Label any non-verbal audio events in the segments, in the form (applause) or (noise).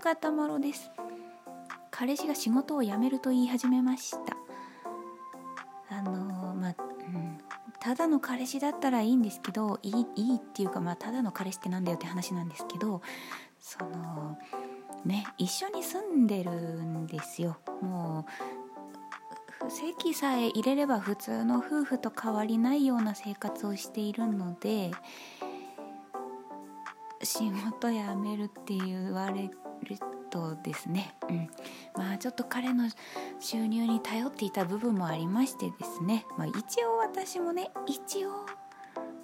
ガタマロです。彼氏が仕事を辞めると言い始めました。あのまあ、うん、ただの彼氏だったらいいんですけどいいいいっていうかまあただの彼氏ってなんだよって話なんですけどそのね一緒に住んでるんですよ。もう席さえ入れれば普通の夫婦と変わりないような生活をしているので仕事辞めるって言われるとですね、うん、まあちょっと彼の収入に頼っていた部分もありましてですね、まあ、一応私もね一応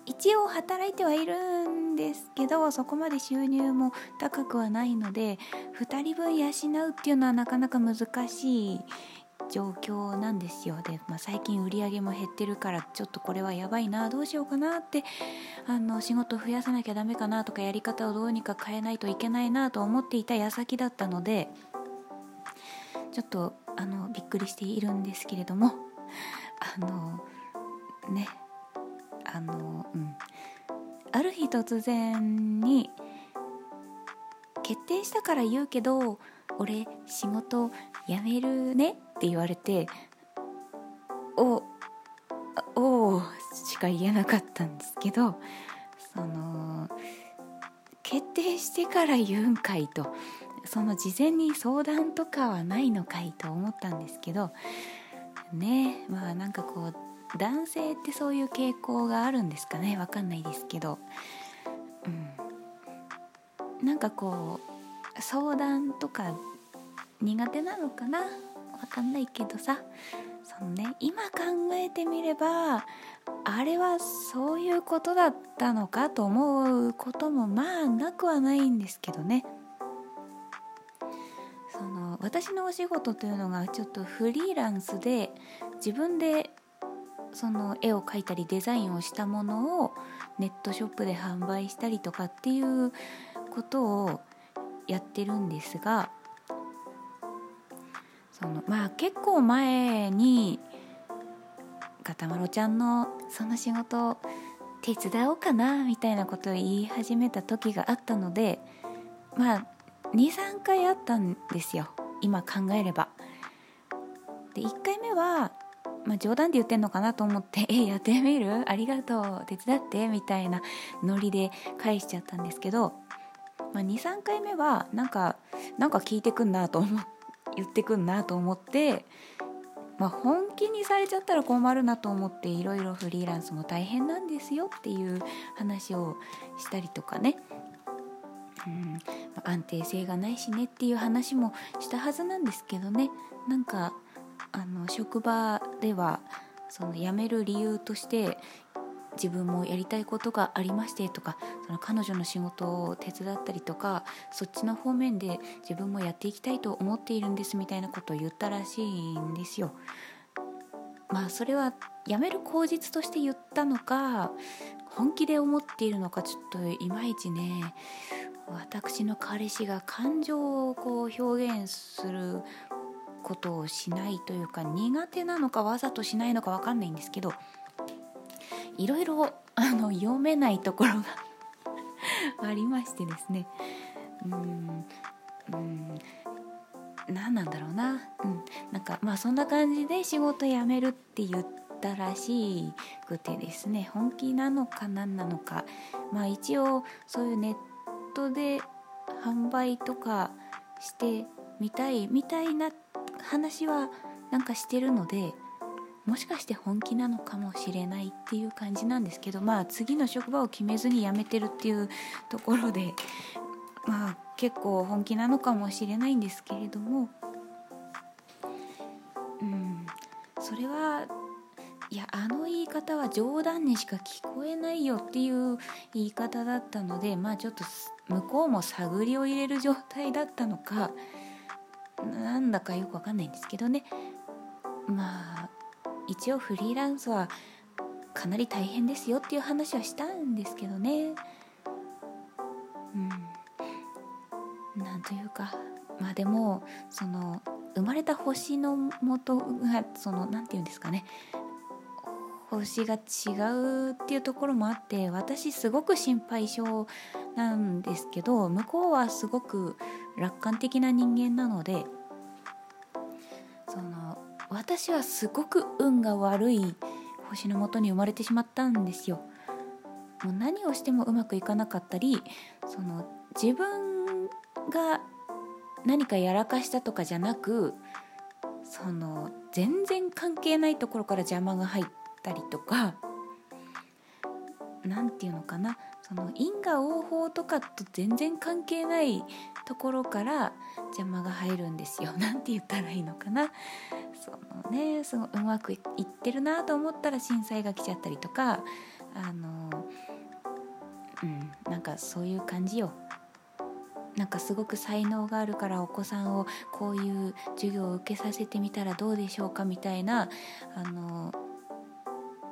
一応働いてはいるんですけどそこまで収入も高くはないので2人分養うっていうのはなかなか難しい状況なんですよ。で、まあ、最近売り上げも減ってるからちょっとこれはやばいなどうしようかなってあの仕事増やさなきゃダメかなとかやり方をどうにか変えないといけないなと思っていた矢先だったのでちょっとあのびっくりしているんですけれどもあのねあのうん。ある日突然に決定したから言うけど俺仕事辞めるねって言われておおしか言えなかったんですけどその決定してから言うんかいとその事前に相談とかはないのかいと思ったんですけどねまあなんかこう男性ってそういう傾向があるんですかねわかんないですけど、うん、なんかこう相談とか苦手なのかなわかんないけどさ。そのね。今考えてみればあれはそういうことだったのかと思うこともまあなくはないんですけどね。その私のお仕事というのがちょっとフリーランスで自分でその絵を描いたりデザインをしたものをネットショップで販売したりとかっていうことをやってるんですがそのまあ結構前にガタマロちゃんのその仕事手伝おうかなみたいなことを言い始めた時があったのでまあ23回あったんですよ今考えれば。で1回目は、まあ、冗談で言ってんのかなと思って「(laughs) えやってみる？ありがとう手伝って」みたいなノリで返しちゃったんですけど、まあ、23回目はなんかなんか聞いてくんなと思って。言ってくんなと思って、まあ、本気にされちゃったら困るなと思っていろいろフリーランスも大変なんですよっていう話をしたりとかね、うん、安定性がないしねっていう話もしたはずなんですけどね。なんかあの職場ではその辞める理由として自分もやりたいことがありましてとかその彼女の仕事を手伝ったりとかそっちの方面で自分もやっていきたいと思っているんですみたいなことを言ったらしいんですよ。まあそれは辞める口実として言ったのか本気で思っているのかちょっといまいちね私の彼氏が感情をこう表現することをしないというか苦手なのかわざとしないのか分かんないんですけどいろいろあの読めないところが (laughs) ありましてですね。うんうん何なんだろうな、うん、なんかまあそんな感じで仕事辞めるって言ったらしくてですね。本気なのか何なのか。まあ一応そういうネットで販売とかしてみたいみたいな話はなんかしてるので。もしかして本気なのかもしれないっていう感じなんですけどまあ次の職場を決めずに辞めてるっていうところでまあ結構本気なのかもしれないんですけれどもうんそれはいやあの言い方は冗談にしか聞こえないよっていう言い方だったのでまあちょっと向こうも探りを入れる状態だったのかなんだかよくわかんないんですけどね。まあ一応フリーランスはかなり大変ですよっていう話はしたんですけどね。うん。なんというか。まあでもその生まれた星の元がその何て言うんですかね。星が違うっていうところもあって私すごく心配性なんですけど向こうはすごく楽観的な人間なので私はすごく運が悪い星のもとに生まれてしまったんですよ。もう何をしてもうまくいかなかったりその自分が何かやらかしたとかじゃなくその全然関係ないところから邪魔が入ったりとか何て言うのかなその因果応報とかと全然関係ないところから邪魔が入るんですよ。(laughs) なんて言ったらいいのかな。そのねすごいうまくいってるなと思ったら震災が来ちゃったりとかあのうんなんかそういう感じよ。なんかすごく才能があるからお子さんをこういう授業を受けさせてみたらどうでしょうかみたいなあの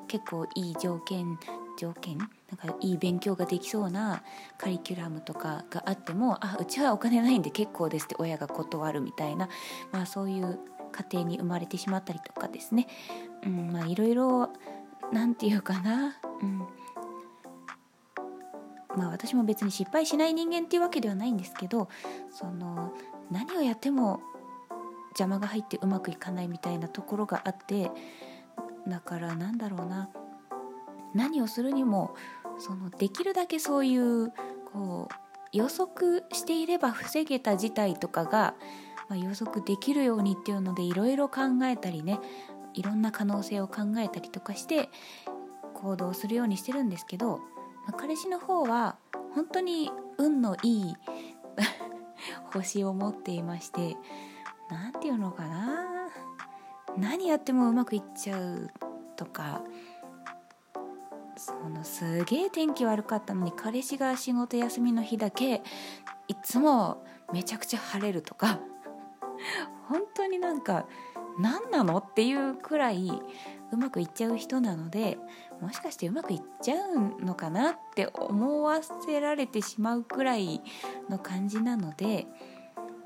結構いい条件条件なんかいい勉強ができそうなカリキュラムとかがあってもあうちはお金ないんで結構ですって親が断るみたいな、まあ、そういう家庭に生まれてしまったりとかですね、うんまあ、いろいろ何て言うかな、うん。まあ、私も別に失敗しない人間っていうわけではないんですけどその何をやっても邪魔が入ってうまくいかないみたいなところがあってだからなんだろうな。何をするにもそのできるだけそういうこう予測していれば防げた事態とかが、まあ、予測できるようにっていうのでいろいろ考えたりねいろんな可能性を考えたりとかして行動するようにしてるんですけど、まあ、彼氏の方は本当に運のいい (laughs) 星を持っていまして何て言うのかな何やってもうまくいっちゃうとかそのすげえ天気悪かったのに彼氏が仕事休みの日だけいつもめちゃくちゃ晴れるとか (laughs) 本当になんか何なのっていうくらいうまくいっちゃう人なのでもしかしてうまくいっちゃうのかなって思わせられてしまうくらいの感じなので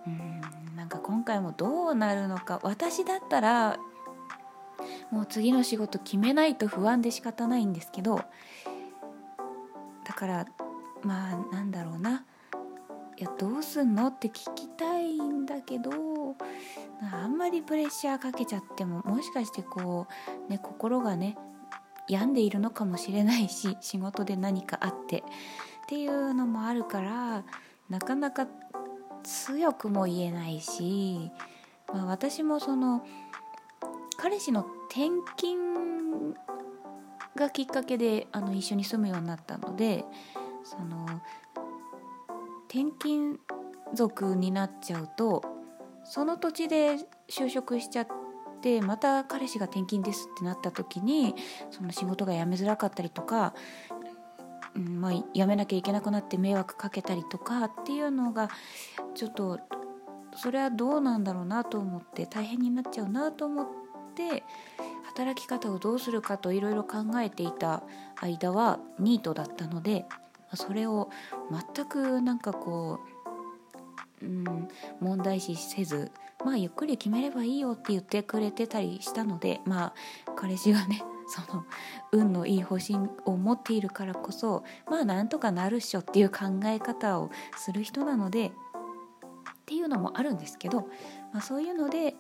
うんなんか今回もどうなるのか私だったらもう次の仕事決めないと不安で仕方ないんですけどだからまあなんだろうな。いやどうすんのって聞きたいんだけどあんまりプレッシャーかけちゃってももしかしてこうね心がね病んでいるのかもしれないし (laughs) 仕事で何かあって。っていうのもあるからなかなか強くも言えないし、まあ、私もその彼氏の転勤がきっかけであの一緒に住むようになったのでその転勤族になっちゃうとその土地で就職しちゃってまた彼氏が転勤ですってなった時にその仕事が辞めづらかったりとか、うんまあ、辞めなきゃいけなくなって迷惑かけたりとかっていうのがちょっとそれはどうなんだろうなと思って大変になっちゃうなと思って。で働き方をどうするかといろいろ考えていた間はニートだったのでそれを全くなんかこう、うん、問題視せずまあゆっくり決めればいいよって言ってくれてたりしたのでまあ彼氏がね (laughs) その運のいい方針を持っているからこそまあなんとかなるっしょっていう考え方をする人なのでっていうのもあるんですけど、まあ、そういうので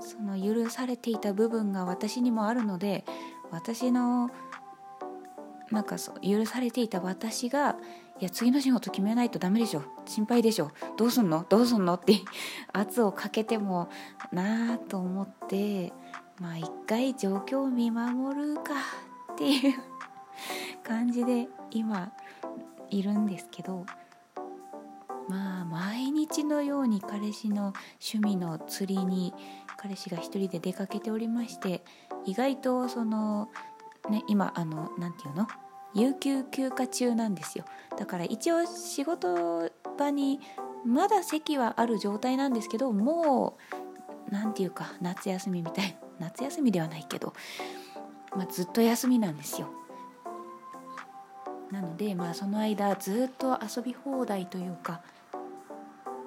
その許されていた部分が私にもあるので私のなんかそう許されていた私がいや次の仕事決めないとダメでしょ心配でしょどうすんのどうすんのって圧をかけてもなあと思ってまあ一回状況を見守るかっていう感じで今いるんですけどまあ毎日のように彼氏の趣味の釣りに彼氏が一人で出かけておりまして意外とそのね今あの何て言うの？有給休暇中なんですよ。だから一応仕事場にまだ席はある状態なんですけどもう何て言うか夏休みみたいな (laughs) 夏休みではないけど、まあ、ずっと休みなんですよ。なのでまあその間ずっと遊び放題というか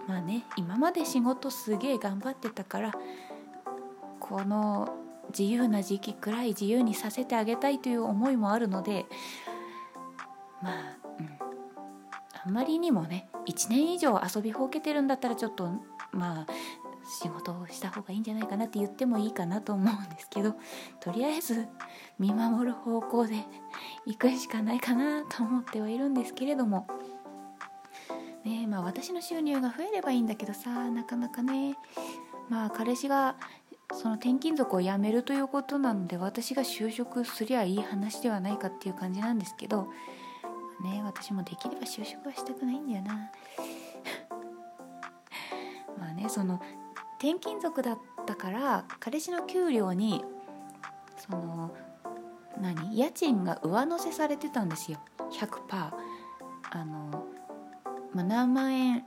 まあね今まで仕事すげえ頑張ってたからこの自由な時期くらい自由にさせてあげたいという思いもあるのでまあ、うん、あんまりにもね1年以上遊びほうけてるんだったらちょっとまあ仕事をした方がいいんじゃないかなって言ってもいいかなと思うんですけどとりあえず見守る方向で行くしかないかなと思ってはいるんですけれどもね。まあ私の収入が増えればいいんだけどさなかなかね。まあ彼氏がその転勤族を辞めるということなので私が就職すりゃいい話ではないかっていう感じなんですけどね私もできれば就職はしたくないんだよな。(laughs) まあねその転勤族だったから彼氏の給料にその何家賃が上乗せされてたんですよ。100%あの、まあ、何万円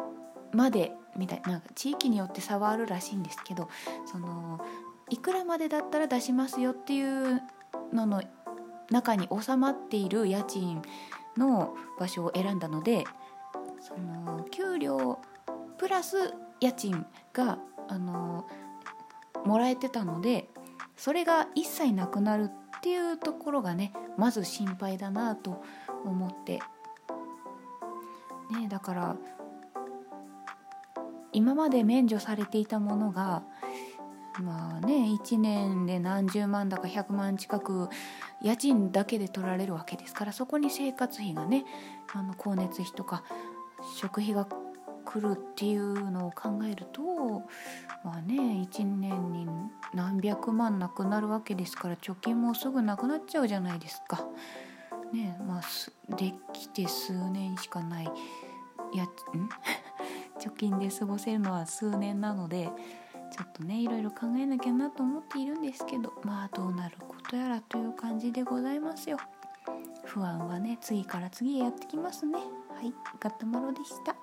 までみたいなんか地域によって差はあるらしいんですけどそのいくらまでだったら出しますよっていうのの中に収まっている家賃の場所を選んだのでその給料プラス家賃があのもらえてたのでそれが一切なくなるっていうところがねまず心配だなと思ってねだから今まで免除されていたものがまあね1年で何十万だか100万近く家賃だけで取られるわけですからそこに生活費がねあの光熱費とか食費が来るっていうのを考えるとまあね1年に何百万なくなるわけですから貯金もすぐなくなっちゃうじゃないですか。ねまあできて数年しかないやん？(laughs) 貯金で過ごせるのは数年なのでちょっとねいろいろ考えなきゃなと思っているんですけどまあどうなることやらという感じでございますよ。不安はね次から次へやってきますね。はい、ガッタマロでした。